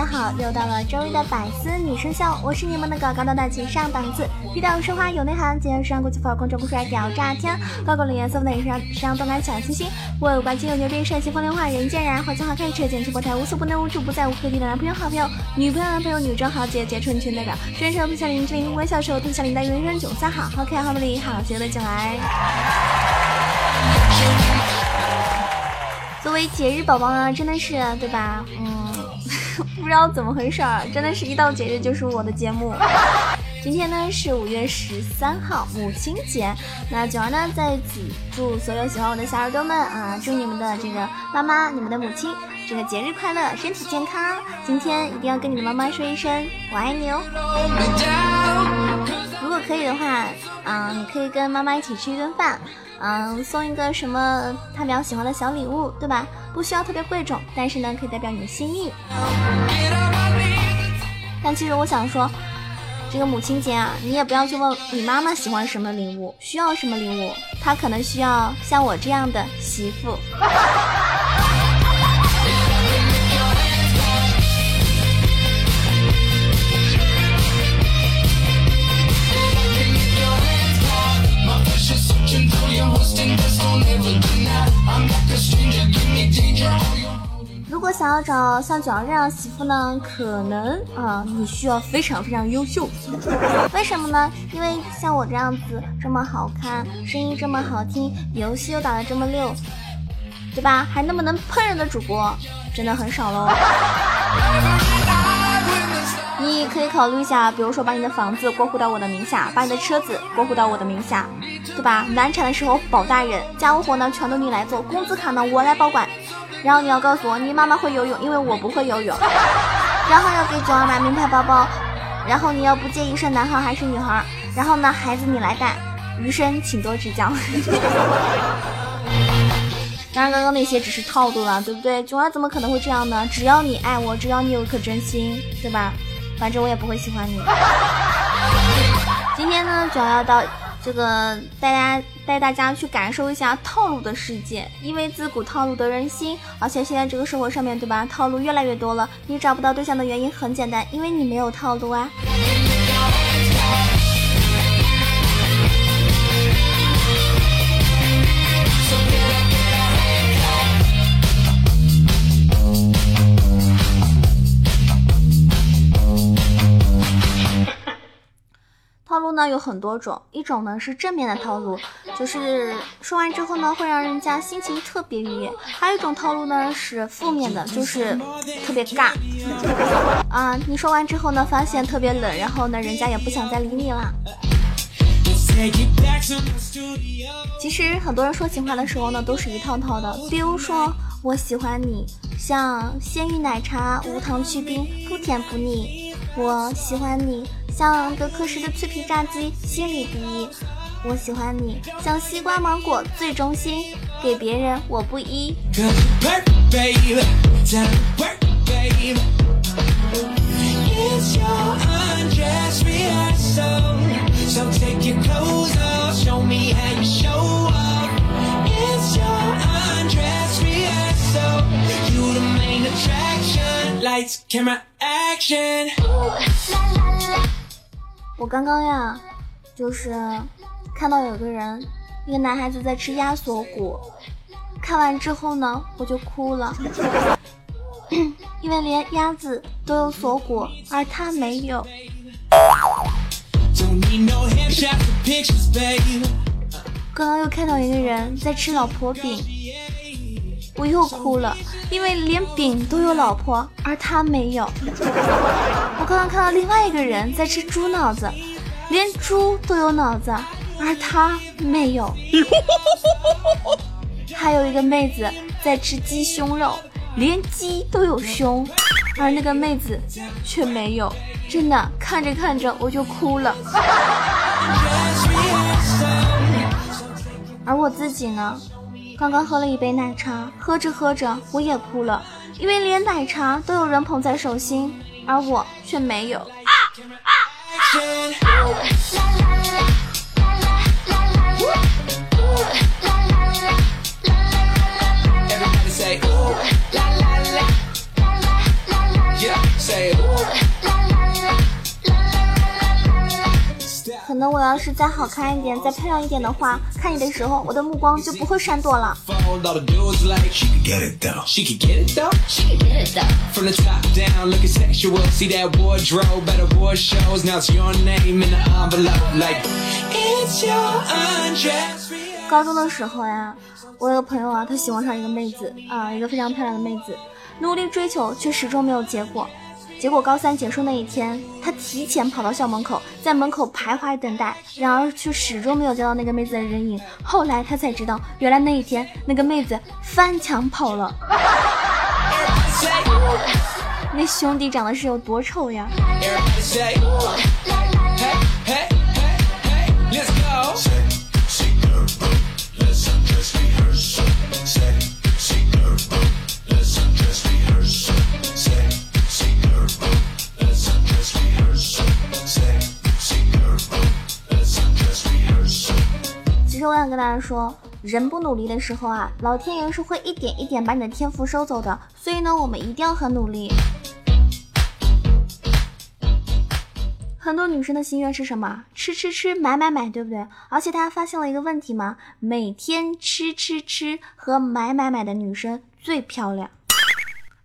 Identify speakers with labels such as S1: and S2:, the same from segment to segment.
S1: 家好又到了周一的百思女生秀，我是你们的高高大大气上档次、低调奢华有内涵、简约时尚国际范儿、公正酷帅屌炸天、高冷颜色的时尚时尚动感小清新、我有关心有牛逼、帅气风流话、人见人爱、花见花开、车见车爆胎、无所不能、无处不在、无可替代的男朋友、好朋友、女朋友、男朋友、女装豪杰、杰春群代表、专车特效林志玲、微笑时候特效林黛玉、人生九三好、好可爱好美丽、好节的进来。作为节日宝宝呢，真的是对吧？嗯。不知道怎么回事儿，真的是一到节日就是我的节目。今天呢是五月十三号，母亲节。那九儿呢在此祝所有喜欢我的小耳朵们啊，祝你们的这个妈妈、你们的母亲这个节日快乐，身体健康。今天一定要跟你的妈妈说一声我爱你哦。如果可以的话，嗯，你可以跟妈妈一起吃一顿饭，嗯，送一个什么他比较喜欢的小礼物，对吧？不需要特别贵重，但是呢，可以代表你的心意。但其实我想说，这个母亲节啊，你也不要去问你妈妈喜欢什么礼物，需要什么礼物，她可能需要像我这样的媳妇。如果想要找像九儿这样媳妇呢，可能啊，你需要非常非常优秀。为什么呢？因为像我这样子这么好看，声音这么好听，游戏又打得这么溜，对吧？还那么能喷人的主播，真的很少喽。考虑一下，比如说把你的房子过户到我的名下，把你的车子过户到我的名下，对吧？难产的时候保大人，家务活呢全都你来做，工资卡呢我来保管。然后你要告诉我，你妈妈会游泳，因为我不会游泳。然后要给九儿买名牌包包。然后你要不介意生男孩还是女孩？然后呢，孩子你来带，余生请多指教。当然，刚刚那些只是套路了，对不对？九儿怎么可能会这样呢？只要你爱我，只要你有颗真心，对吧？反正我也不会喜欢你。今天呢，主要要到。这个大家带大家去感受一下套路的世界，因为自古套路得人心，而且现在这个社会上面对吧，套路越来越多了。你找不到对象的原因很简单，因为你没有套路啊。呢有很多种，一种呢是正面的套路，就是说完之后呢会让人家心情特别愉悦；还有一种套路呢是负面的，就是特别尬 啊。你说完之后呢发现特别冷，然后呢人家也不想再理你了。其实很多人说情话的时候呢都是一套套的，比如说我喜欢你，像鲜芋奶茶，无糖去冰，不甜不腻。我喜欢你。像德克士的脆皮炸鸡，心里第一。我喜欢你，像西瓜芒果最忠心，给别人我不依。我刚刚呀，就是看到有个人，一个男孩子在吃鸭锁骨，看完之后呢，我就哭了，因为连鸭子都有锁骨，而他没有。刚刚又看到一个人在吃老婆饼，我又哭了，因为连饼都有老婆，而他没有。我刚刚看到另外一个人在吃猪脑子，连猪都有脑子，而他没有。还有一个妹子在吃鸡胸肉，连鸡都有胸，而那个妹子却没有，真的看着看着我就哭了。而我自己呢，刚刚喝了一杯奶茶，喝着喝着我也哭了，因为连奶茶都有人捧在手心，而我却没有。可能我要是再好看一点，再漂亮一点的话，看你的时候，我的目光就不会闪躲了。高中的时候呀，我有个朋友啊，他喜欢上一个妹子啊，一个非常漂亮的妹子，努力追求，却始终没有结果。结果高三结束那一天，他提前跑到校门口，在门口徘徊等待，然而却始终没有见到那个妹子的人影。后来他才知道，原来那一天那个妹子翻墙跑了。那兄弟长得是有多丑呀！说，人不努力的时候啊，老天爷是会一点一点把你的天赋收走的。所以呢，我们一定要很努力。很多女生的心愿是什么？吃吃吃，买买买，对不对？而且大家发现了一个问题吗？每天吃吃吃和买买买的女生最漂亮。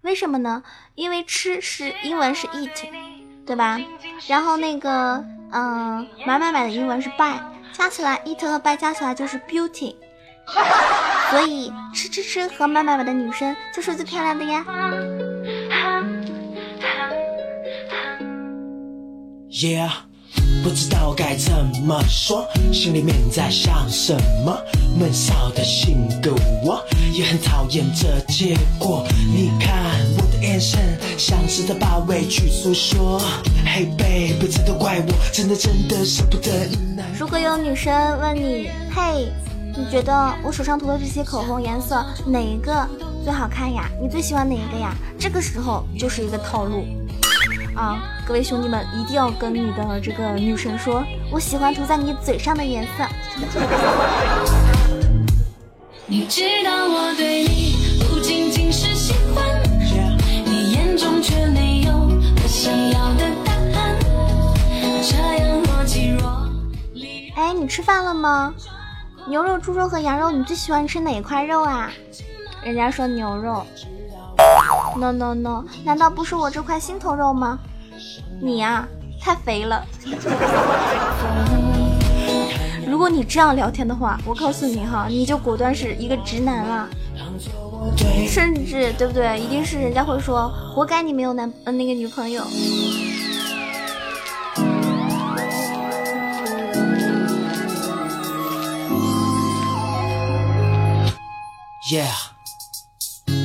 S1: 为什么呢？因为吃是英文是 eat，对吧？然后那个，嗯，买买买的英文是 buy。加起来，it 和 by 加起来就是 beauty，所以吃吃吃和买买买的女生就是最漂亮的呀。
S2: Yeah，不知道该怎么说，心里面在想什么，闷骚的性格我也很讨厌这结果。你看我的眼神，像是在把委屈诉说。Hey baby，这都怪我，真的真的舍不得。
S1: 如果有女生问你，嘿，你觉得我手上涂的这些口红颜色哪一个最好看呀？你最喜欢哪一个呀？这个时候就是一个套路啊！各位兄弟们，一定要跟你的这个女神说，我喜欢涂在你嘴上的颜色。你知道我对你中却没有我想要的答案，这样若即若。哎，你吃饭了吗？牛肉、猪肉和羊肉，你最喜欢吃哪一块肉啊？人家说牛肉。No No No，难道不是我这块心头肉吗？你呀，太肥了。如果你这样聊天的话，我告诉你哈，你就果断是一个直男了。甚至对不对？一定是人家会说，活该你没有男呃那个女朋友。
S2: Yeah，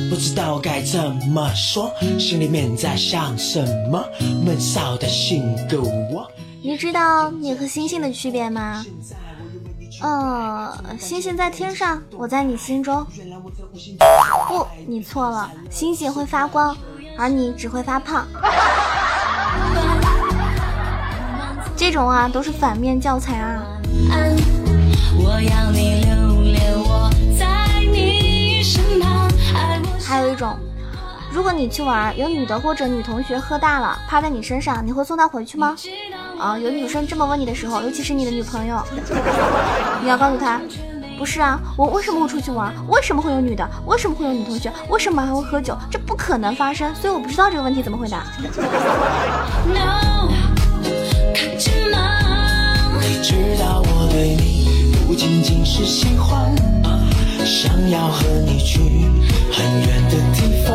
S2: 不知道该怎么说，心里面在想什么，闷骚的性格我。
S1: 你知道你和星星的区别吗？呃，星星在天上，我在你心中。不，你错了，星星会发光，而你只会发胖。这种啊，都是反面教材啊。我要你留恋我还有一种，如果你去玩，有女的或者女同学喝大了趴在你身上，你会送她回去吗？啊，有女生这么问你的时候，尤其是你的女朋友，你要告诉她，不是啊，我为什么会出去玩？为什么会有女的？为什么会有女同学？为什么还会喝酒？这不可能发生，所以我不知道这个问题怎么回答。知道我对你不仅仅是喜欢，想要和你去。很远的地方，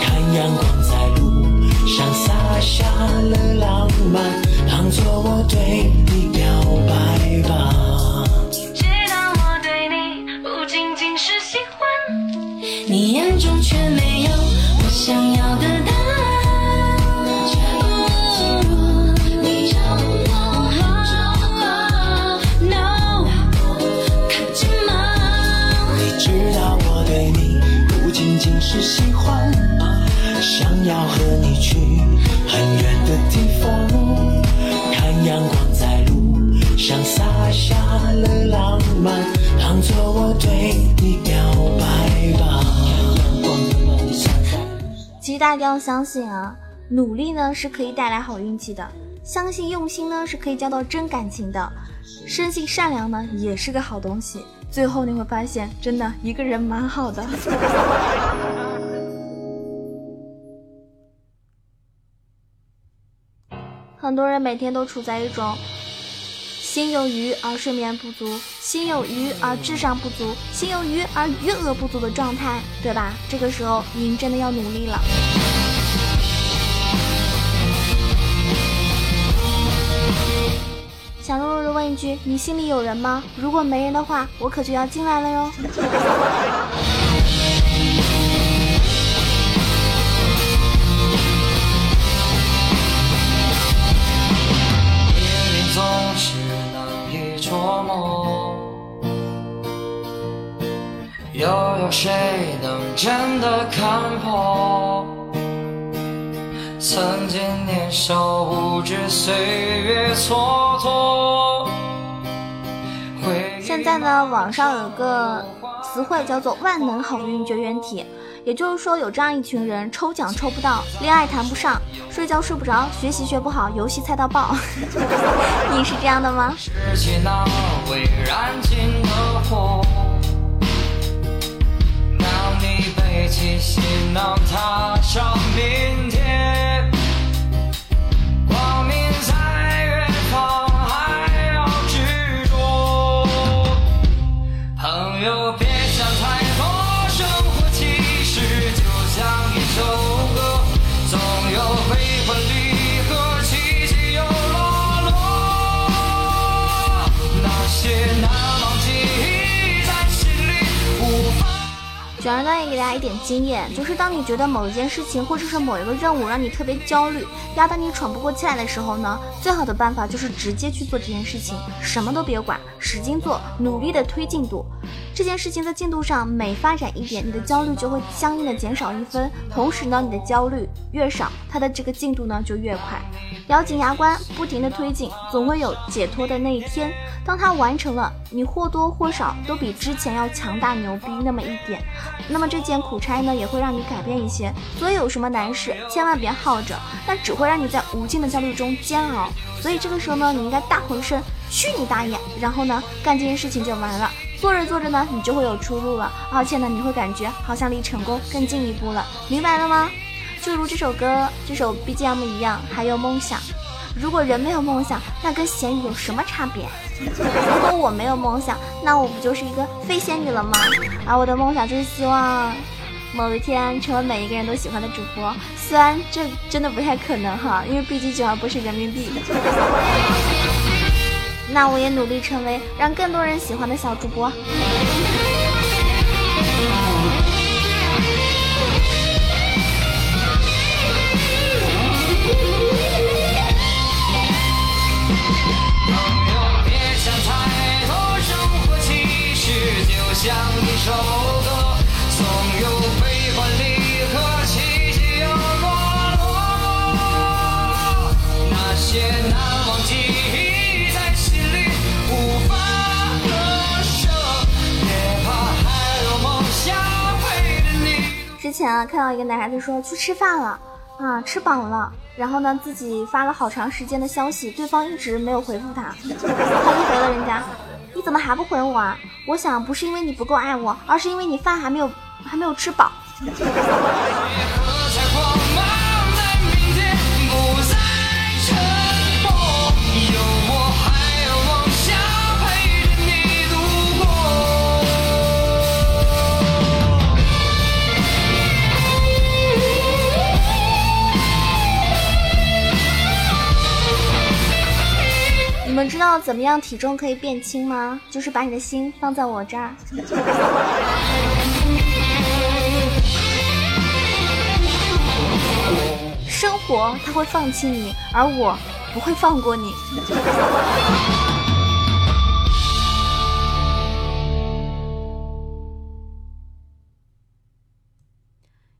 S1: 看阳光在路上洒下了浪漫，当作我对你表白吧。你知道我对你不仅仅是喜欢。
S3: 你眼中却没有我想要的
S1: 大家一定要相信啊，努力呢是可以带来好运气的，相信用心呢是可以交到真感情的，生性善良呢也是个好东西。最后你会发现，真的一个人蛮好的。很多人每天都处在一种心有余而睡眠不足，心有余而智商不足，心有余而余额不足的状态，对吧？这个时候您真的要努力了。想弱弱的问一句：你心里有人吗？如果没人的话，我可就要进来了哟。
S4: 又有谁能真的看破？曾经年少无知，岁月蹉跎。
S1: 现在呢，网上有个词汇叫做“万能好运绝缘体”，也就是说有这样一群人，抽奖抽不到，恋爱谈不上，睡觉睡不着，学习学不好，游戏菜到爆。你是这样的吗？
S4: 背起行囊，踏上明天。
S1: 小然呢也给大家一点经验，就是当你觉得某一件事情或者是某一个任务让你特别焦虑，压得你喘不过气来的时候呢，最好的办法就是直接去做这件事情，什么都别管，使劲做，努力的推进度。这件事情的进度上每发展一点，你的焦虑就会相应的减少一分，同时呢，你的焦虑越少，它的这个进度呢就越快。咬紧牙关，不停的推进，总会有解脱的那一天。当它完成了，你或多或少都比之前要强大牛逼那么一点。那么这件苦差呢，也会让你改变一些。所以有什么难事，千万别耗着，那只会让你在无尽的焦虑中煎熬。所以这个时候呢，你应该大吼一声“去你大爷”，然后呢，干这件事情就完了。做着做着呢，你就会有出路了，而且呢，你会感觉好像离成功更进一步了，明白了吗？就如这首歌、这首 BGM 一样，还有梦想。如果人没有梦想，那跟咸鱼有什么差别？如果我没有梦想，那我不就是一个飞仙女了吗？而我的梦想就是希望某一天成为每一个人都喜欢的主播，虽然这真的不太可能哈，因为毕竟九儿不是人民币的。那我也努力成为让更多人喜欢的小主播。
S4: 朋友，别想太多，生活其实就像一首
S1: 前啊，看到一个男孩子说去吃饭了，啊，吃饱了，然后呢，自己发了好长时间的消息，对方一直没有回复他，他就回了人家，你怎么还不回我啊？我想不是因为你不够爱我，而是因为你饭还没有还没有吃饱。怎么样体重可以变轻吗？就是把你的心放在我这儿。生活它会放弃你而我不会放过你。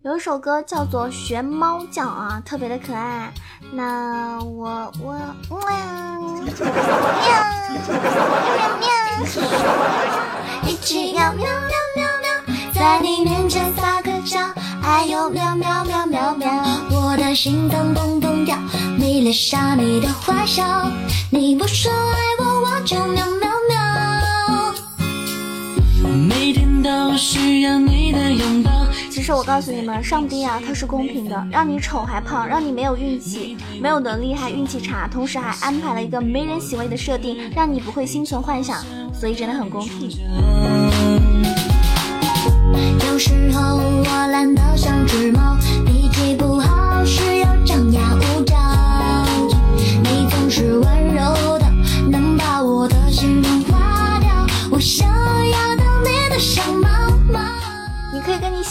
S1: 有一首歌叫做《学猫叫》啊，特别的可爱。那我我喵喵喵喵，一起喵喵喵喵喵，在你面前撒个娇，哎呦喵喵喵喵喵，我的心脏砰砰跳，迷恋上你的坏笑，你不说爱我，我就喵喵喵。
S3: 每天都需要你。
S1: 其实我告诉你们，上帝啊，他是公平的，让你丑还胖，让你没有运气，没有能力还运气差，同时还安排了一个没人喜欢的设定，让你不会心存幻想，所以真的很公平。
S5: 有时候我懒得像只猫，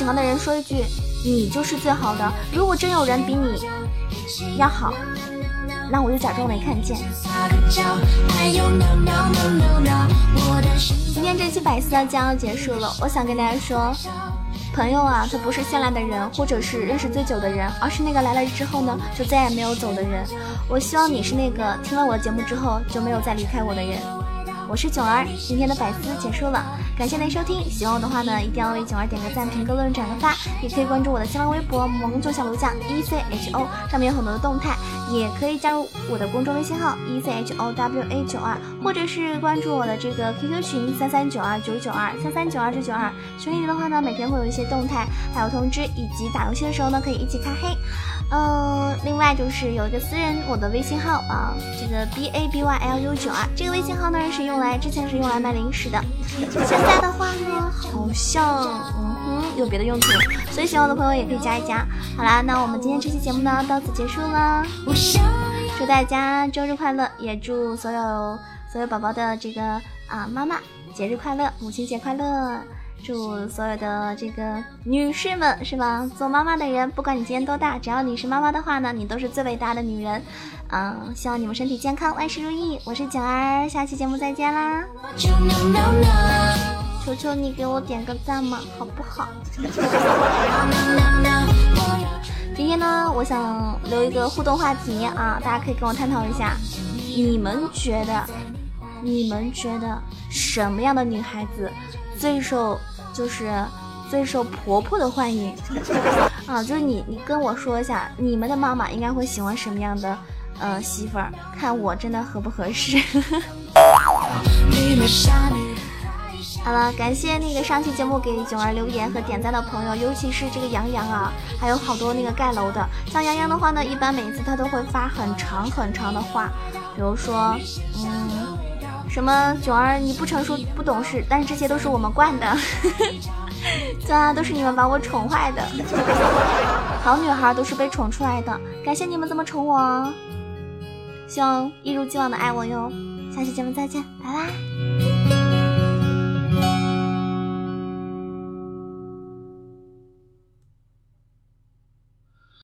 S1: 喜欢的人说一句：“你就是最好的。”如果真有人比你要好，那我就假装没看见。今天这期百思要将要结束了，我想跟大家说，朋友啊，他不是绚烂的人，或者是认识最久的人，而是那个来了之后呢，就再也没有走的人。我希望你是那个听了我的节目之后就没有再离开我的人。我是囧儿，今天的百思结束了，感谢您收听。喜欢我的话呢，一定要为囧儿点个赞、评个论、转个发，也可以关注我的新浪微博“萌囧小炉酱 E C H O”，上面有很多的动态，也可以加入我的公众微信号 E C H O W A 九二，或者是关注我的这个 QQ 群三三九二九九二三三九二九九二。群里的话呢，每天会有一些动态，还有通知，以及打游戏的时候呢，可以一起开黑。嗯，另外就是有一个私人我的微信号啊，这个 B A B Y L U 九二，这个微信号呢是用来之前是用来卖零食的，现在的话呢好像有别的用途，所以喜欢我的朋友也可以加一加。好啦，那我们今天这期节目呢到此结束了，
S5: 我想
S1: 祝大家周日快乐，也祝所有所有宝宝的这个啊妈妈节日快乐，母亲节快乐。祝所有的这个女士们是吧？做妈妈的人，不管你今年多大，只要你是妈妈的话呢，你都是最伟大的女人。嗯，希望你们身体健康，万事如意。我是九儿，下期节目再见啦！求求你给我点个赞嘛，好不好？今天呢，我想留一个互动话题啊，大家可以跟我探讨一下，你们觉得，你们觉得什么样的女孩子最受就是最受婆婆的欢迎 啊？就是你你跟我说一下，你们的妈妈应该会喜欢什么样的呃媳妇儿？看我真的合不合适？好了，感谢那个上期节目给囧儿留言和点赞的朋友，尤其是这个杨洋啊，还有好多那个盖楼的。像杨洋的话呢，一般每次他都会发很长很长的话，比如说，嗯，什么囧儿你不成熟不懂事，但是这些都是我们惯的，对啊，都是你们把我宠坏的。好女孩都是被宠出来的，感谢你们这么宠我哦，希望一如既往的爱我哟。下期节目再见，拜拜。